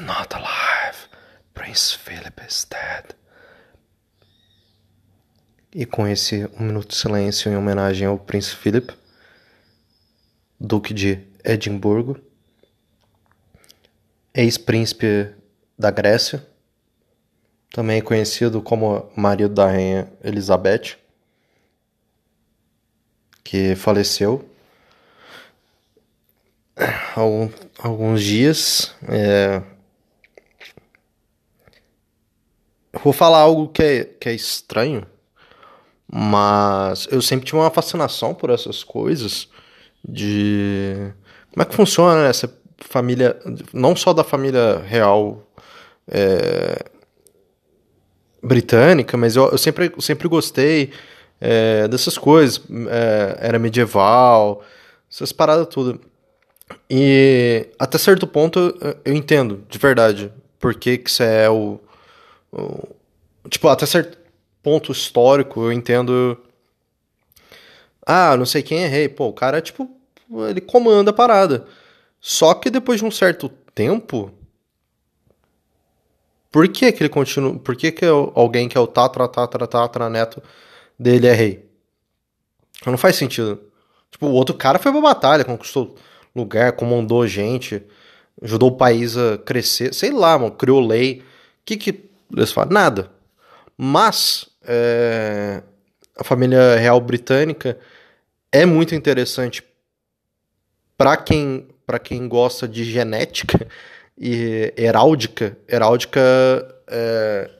not alive. Prince Philip is dead. E com esse um minuto de silêncio em homenagem ao Príncipe Philip, Duque de Edimburgo, ex-príncipe da Grécia, também conhecido como marido da rainha Elizabeth, que faleceu há alguns dias. É... Vou falar algo que é, que é estranho, mas eu sempre tive uma fascinação por essas coisas de como é que funciona essa família, não só da família real é, britânica, mas eu, eu, sempre, sempre gostei é, dessas coisas, é, era medieval, essas paradas tudo. E até certo ponto eu entendo, de verdade, por que, que é o. Tipo, até certo ponto histórico eu entendo. Ah, não sei quem é rei. Pô, o cara, tipo, ele comanda a parada. Só que depois de um certo tempo. Por que que ele continua. Por que que alguém que é o tatra, tatra, tatra neto dele é rei? Não faz sentido. Tipo, o outro cara foi pra batalha, conquistou lugar, comandou gente, ajudou o país a crescer, sei lá, mano, criou lei. Que que eles falam? Nada. Mas é, a família real britânica é muito interessante para quem para quem gosta de genética e heráldica. Heráldica é,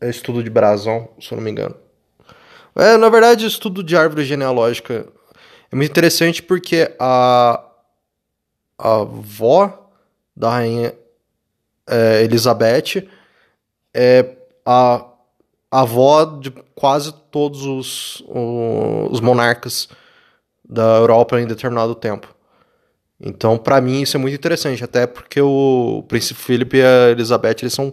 é estudo de brasão, se eu não me engano. É, na verdade, estudo de árvore genealógica é muito interessante porque a, a avó da rainha é, Elizabeth é a, a avó de quase todos os, os monarcas da Europa em determinado tempo. Então, para mim, isso é muito interessante, até porque o príncipe Philip e a Elizabeth eles são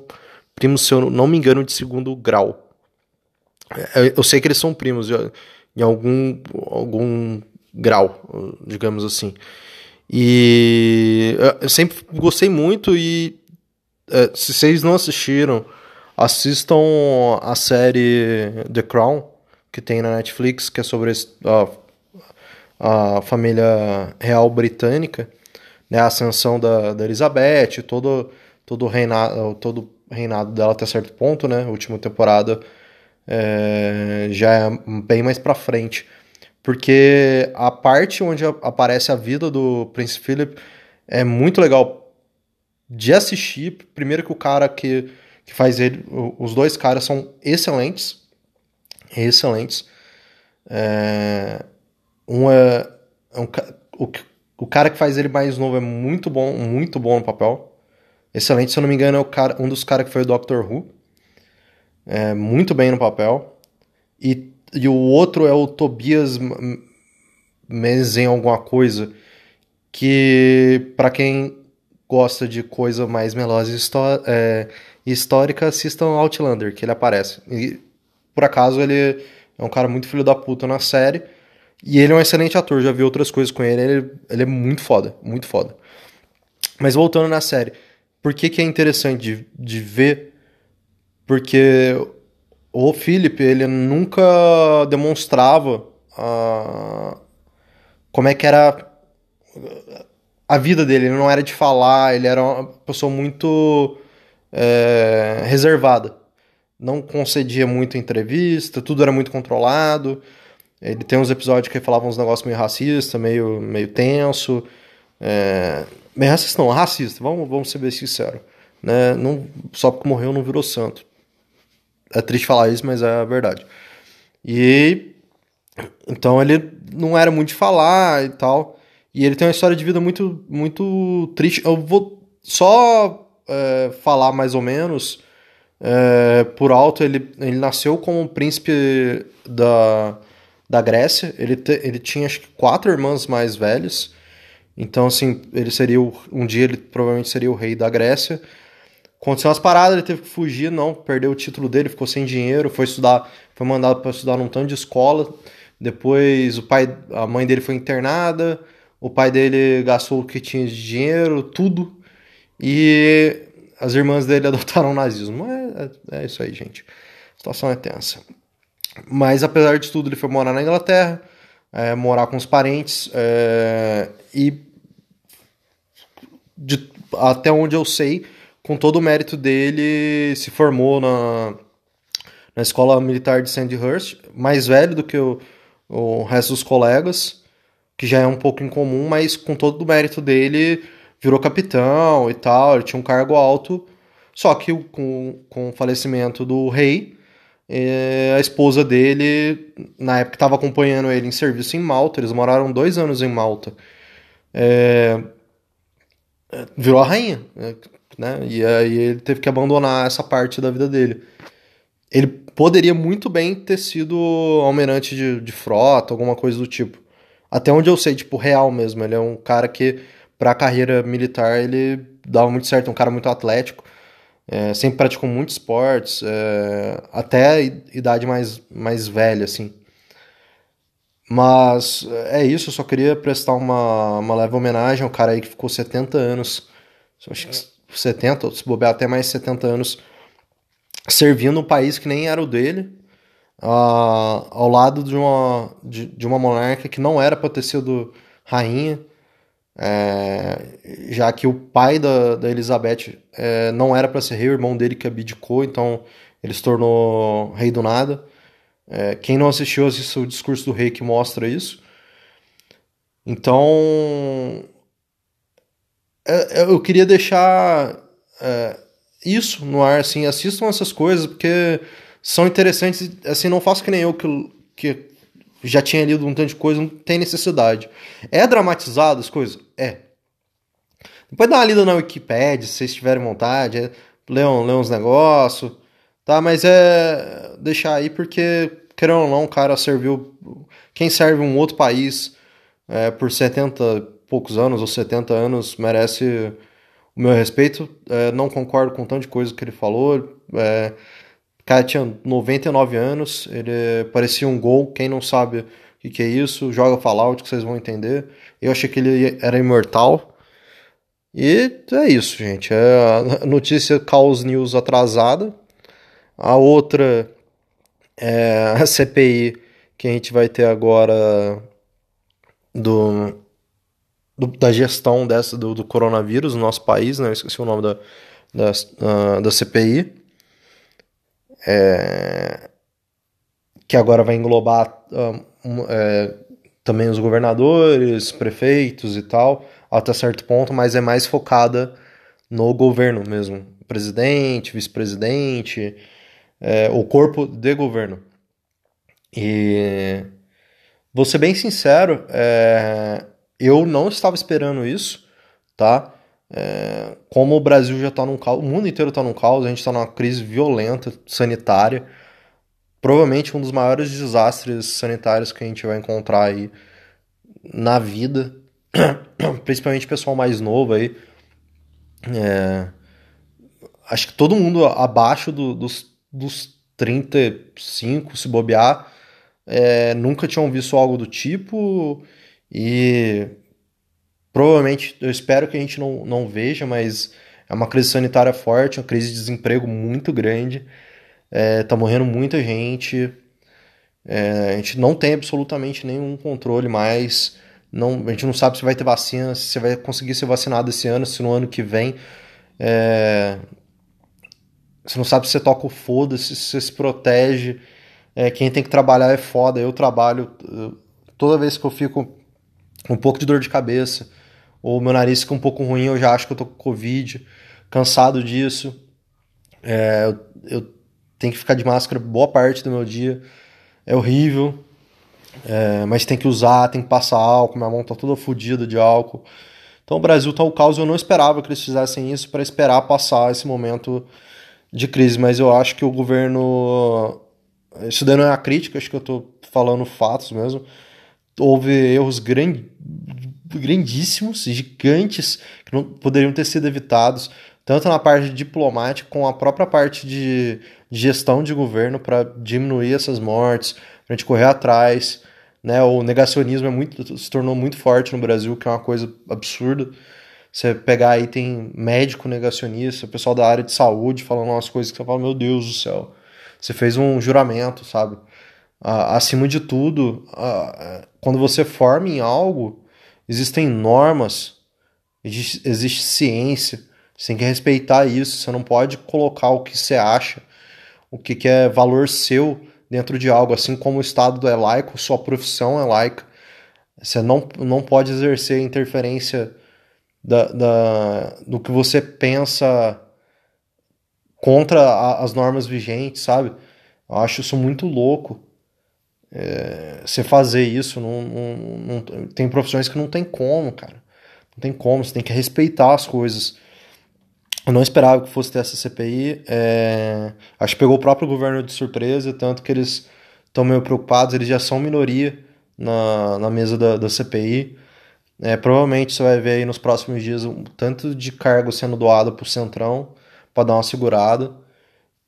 primos, se eu não me engano, de segundo grau. É, eu sei que eles são primos em algum, algum grau, digamos assim. E eu sempre gostei muito e é, se vocês não assistiram, assistam a série The Crown, que tem na Netflix, que é sobre a, a família real britânica, né, a ascensão da, da Elizabeth, todo, todo, reinado, todo reinado dela até certo ponto, né, a última temporada é, já é bem mais pra frente. Porque a parte onde aparece a vida do Prince Philip é muito legal de assistir. Primeiro que o cara que, que faz ele, os dois caras são excelentes, excelentes. É, um é, é um, o, o cara que faz ele mais novo é muito bom, muito bom no papel. Excelente, se eu não me engano, é o cara, um dos caras que foi o Doctor Who. É, muito bem no papel. E e o outro é o Tobias Menzen alguma coisa, que para quem gosta de coisa mais melosa é, histórica, assistam Outlander, que ele aparece. E por acaso ele é um cara muito filho da puta na série, e ele é um excelente ator, já vi outras coisas com ele, ele, ele é muito foda, muito foda. Mas voltando na série, por que, que é interessante de, de ver? Porque o Philip, ele nunca demonstrava uh, como é que era a vida dele. Ele não era de falar, ele era uma pessoa muito é, reservada. Não concedia muito entrevista, tudo era muito controlado. Ele tem uns episódios que falava uns negócios meio racista, meio, meio tenso. É, meio racista não, racista, vamos, vamos ser bem sinceros. Né? Não, só porque morreu não virou santo. É triste falar isso, mas é a verdade. E então ele não era muito de falar e tal. E ele tem uma história de vida muito, muito triste. Eu vou só é, falar mais ou menos é, por alto. Ele, ele nasceu como príncipe da, da Grécia. Ele, te, ele tinha acho que quatro irmãs mais velhas. Então, assim, ele seria. O, um dia ele provavelmente seria o rei da Grécia. Aconteceu umas paradas, ele teve que fugir, não, perdeu o título dele, ficou sem dinheiro, foi estudar, foi mandado para estudar num tanto de escola. Depois o pai, a mãe dele foi internada, o pai dele gastou o que tinha de dinheiro, tudo. E as irmãs dele adotaram o nazismo. É, é, é, isso aí, gente. A situação é tensa. Mas apesar de tudo, ele foi morar na Inglaterra, é, morar com os parentes é, e de, até onde eu sei, com todo o mérito dele, se formou na, na escola militar de Sandhurst, mais velho do que o, o resto dos colegas, que já é um pouco incomum, mas com todo o mérito dele, virou capitão e tal, ele tinha um cargo alto, só que com, com o falecimento do rei, é, a esposa dele, na época, estava acompanhando ele em serviço em Malta, eles moraram dois anos em Malta, é, virou a rainha, né? E aí ele teve que abandonar essa parte da vida dele. Ele poderia muito bem ter sido almirante de, de frota, alguma coisa do tipo. Até onde eu sei, tipo, real mesmo. Ele é um cara que, pra carreira militar, ele dava muito certo, um cara muito atlético. É, sempre praticou muitos esportes, é, até idade mais, mais velha, assim. Mas é isso, eu só queria prestar uma, uma leve homenagem ao cara aí que ficou 70 anos, acho que 70, se bobear até mais 70 anos, servindo um país que nem era o dele, uh, ao lado de uma, de, de, uma monarca que não era para ter sido rainha, é, já que o pai da, da Elizabeth é, não era para ser rei, o irmão dele que abdicou, então ele se tornou rei do nada. É, quem não assistiu, assistiu o discurso do rei que mostra isso. Então, é, é, eu queria deixar é, isso no ar, assim, assistam essas coisas, porque são interessantes, assim, não faço que nem eu que, que já tinha lido um tanto de coisa, não tem necessidade. É dramatizado as coisas? É. Depois dá uma lida na Wikipedia, se vocês tiverem vontade, é, leiam, leiam uns negócios, tá? Mas é deixar aí porque, querendo ou não, o cara serviu. Quem serve um outro país é, por 70 poucos anos ou 70 anos merece o meu respeito. É, não concordo com tanto de coisa que ele falou. É, o cara tinha 99 anos, ele parecia um gol. Quem não sabe o que, que é isso, joga Fallout que vocês vão entender. Eu achei que ele era imortal. E é isso, gente. É a notícia Caos News atrasada. A outra é a CPI que a gente vai ter agora do, do da gestão dessa do, do, coronavírus no nosso país, né? Eu esqueci o nome da, da, da CPI é, que agora vai englobar um, é, também os governadores, prefeitos e tal, até certo ponto, mas é mais focada no governo mesmo, presidente, vice-presidente, é, o corpo de governo. E vou ser bem sincero, é, eu não estava esperando isso, tá? É, como o Brasil já está num caos, o mundo inteiro está num caos, a gente está numa crise violenta sanitária, provavelmente um dos maiores desastres sanitários que a gente vai encontrar aí na vida, principalmente pessoal mais novo aí. É, acho que todo mundo abaixo do, dos, dos 35, se bobear, é, nunca tinham visto algo do tipo e Provavelmente, eu espero que a gente não, não veja, mas é uma crise sanitária forte, uma crise de desemprego muito grande. É, tá morrendo muita gente. É, a gente não tem absolutamente nenhum controle mais. Não, a gente não sabe se vai ter vacina, se vai conseguir ser vacinado esse ano, se no ano que vem. É, você não sabe se você toca o foda-se, se você se protege. É, quem tem que trabalhar é foda. Eu trabalho. Toda vez que eu fico com um pouco de dor de cabeça, ou meu nariz fica um pouco ruim, eu já acho que eu tô com Covid, cansado disso. É, eu, eu, tenho que ficar de máscara boa parte do meu dia. É horrível, é, mas tem que usar, tem que passar álcool, minha mão tá toda fodida de álcool. Então o Brasil tá o caos, eu não esperava que eles fizessem isso para esperar passar esse momento de crise, mas eu acho que o governo. Isso daí não é a crítica, acho que eu tô falando fatos mesmo. Houve erros grandes grandíssimos, gigantes, que não poderiam ter sido evitados, tanto na parte diplomática como a própria parte de gestão de governo para diminuir essas mortes, para a gente correr atrás. Né? O negacionismo é muito, se tornou muito forte no Brasil, que é uma coisa absurda. Você pegar aí, tem médico negacionista, pessoal da área de saúde falando umas coisas que você fala, meu Deus do céu. Você fez um juramento, sabe? acima de tudo, quando você forma em algo, existem normas, existe ciência, você tem que respeitar isso, você não pode colocar o que você acha, o que, que é valor seu dentro de algo, assim como o Estado é laico, sua profissão é laica. Você não, não pode exercer interferência da, da, do que você pensa contra a, as normas vigentes, sabe? Eu acho isso muito louco. É, você fazer isso, não, não, não, tem profissões que não tem como, cara. Não tem como, você tem que respeitar as coisas. Eu não esperava que fosse ter essa CPI. É, acho que pegou o próprio governo de surpresa, tanto que eles estão meio preocupados, eles já são minoria na, na mesa da, da CPI. É, provavelmente você vai ver aí nos próximos dias um tanto de cargo sendo doado para o Centrão para dar uma segurada.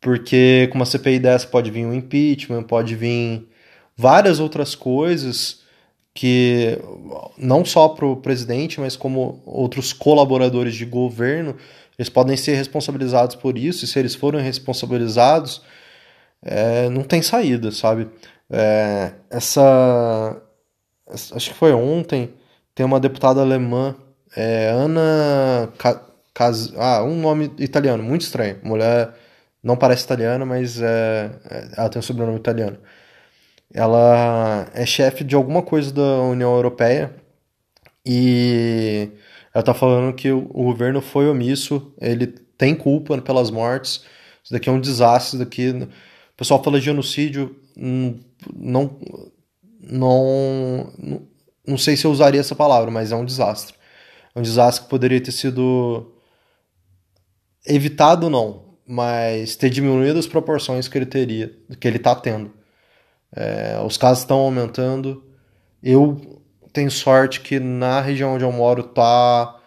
Porque com uma CPI dessa pode vir um impeachment, pode vir várias outras coisas que não só para o presidente, mas como outros colaboradores de governo, eles podem ser responsabilizados por isso, e se eles forem responsabilizados, é, não tem saída, sabe? É, essa. Acho que foi ontem, tem uma deputada alemã, é, Ana. Cas, ah, um nome italiano, muito estranho. Mulher não parece italiana, mas é, é ela tem um sobrenome italiano ela é chefe de alguma coisa da União Europeia e ela está falando que o, governo foi omisso, ele tem culpa pelas mortes, isso daqui é um desastre, daqui... O pessoal fala de genocídio, hum, não, não, não, não sei se eu usaria essa palavra, mas é um desastre. É um desastre que poderia ter sido evitado, não, mas ter diminuído as proporções que ele teria, que ele está tendo. É, os casos estão aumentando. Eu tenho sorte que na região onde eu moro tá,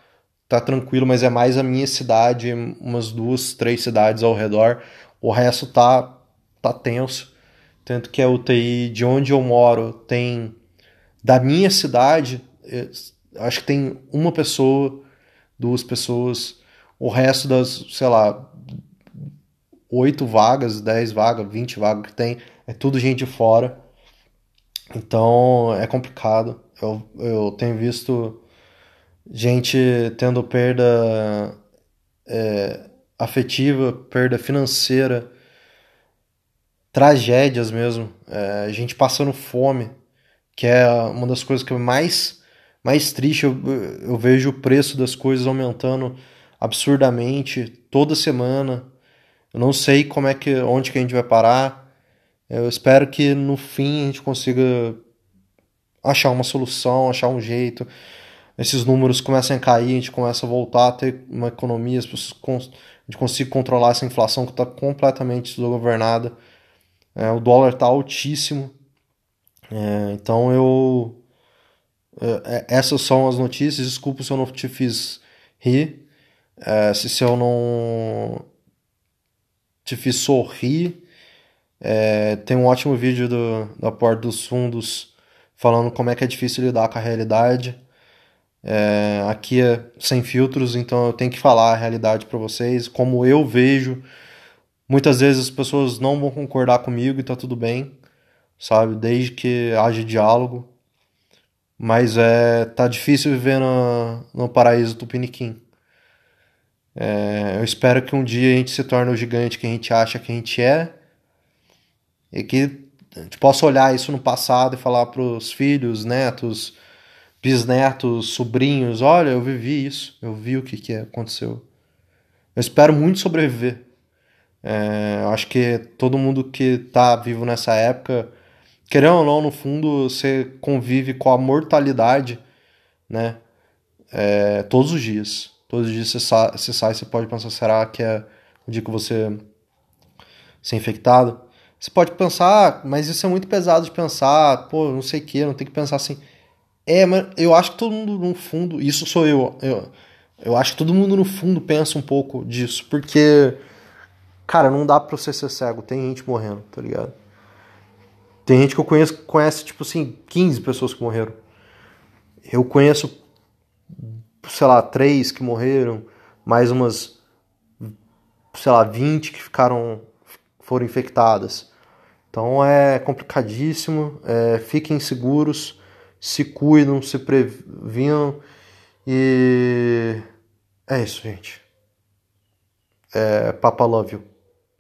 tá tranquilo, mas é mais a minha cidade, umas duas, três cidades ao redor. O resto tá, tá tenso. Tanto que a UTI de onde eu moro tem. Da minha cidade, é, acho que tem uma pessoa, duas pessoas. O resto das, sei lá, oito vagas, dez vagas, vinte vagas que tem é tudo gente de fora. Então é complicado. Eu, eu tenho visto gente tendo perda é, afetiva, perda financeira, tragédias mesmo, é, gente passando fome, que é uma das coisas que mais, mais triste. Eu, eu vejo o preço das coisas aumentando absurdamente toda semana. Eu não sei como é que onde que a gente vai parar. Eu espero que no fim a gente consiga achar uma solução, achar um jeito. Esses números comecem a cair, a gente começa a voltar a ter uma economia, a gente consiga controlar essa inflação que está completamente desgovernada. É, o dólar está altíssimo. É, então eu. É, é, essas são as notícias. Desculpa se eu não te fiz rir. É, se, se eu não te fiz sorrir. É, tem um ótimo vídeo do, da Porta dos Fundos falando como é que é difícil lidar com a realidade. É, aqui é sem filtros, então eu tenho que falar a realidade para vocês, como eu vejo. Muitas vezes as pessoas não vão concordar comigo e tá tudo bem, sabe? Desde que haja diálogo. Mas é tá difícil viver no, no paraíso tupiniquim. É, eu espero que um dia a gente se torne o gigante que a gente acha que a gente é e que a gente possa olhar isso no passado e falar para os filhos, netos, bisnetos, sobrinhos: olha, eu vivi isso, eu vi o que, que aconteceu. Eu espero muito sobreviver. É, eu acho que todo mundo que está vivo nessa época, querendo ou não, no fundo, você convive com a mortalidade, né? É, todos os dias. Todos os dias você, sa você sai, você pode pensar, será que é o dia que você ser infectado? Você pode pensar, mas isso é muito pesado de pensar, pô, não sei o que, não tem que pensar assim. É, mas eu acho que todo mundo no fundo, isso sou eu, eu, eu acho que todo mundo no fundo pensa um pouco disso, porque, cara, não dá pra você ser cego, tem gente morrendo, tá ligado? Tem gente que eu conheço que conhece, tipo assim, 15 pessoas que morreram. Eu conheço sei lá, três que morreram, mais umas, sei lá, 20 que ficaram, foram infectadas. Então é complicadíssimo, é, fiquem seguros, se cuidam, se previnam e é isso, gente. É, Papa Love you.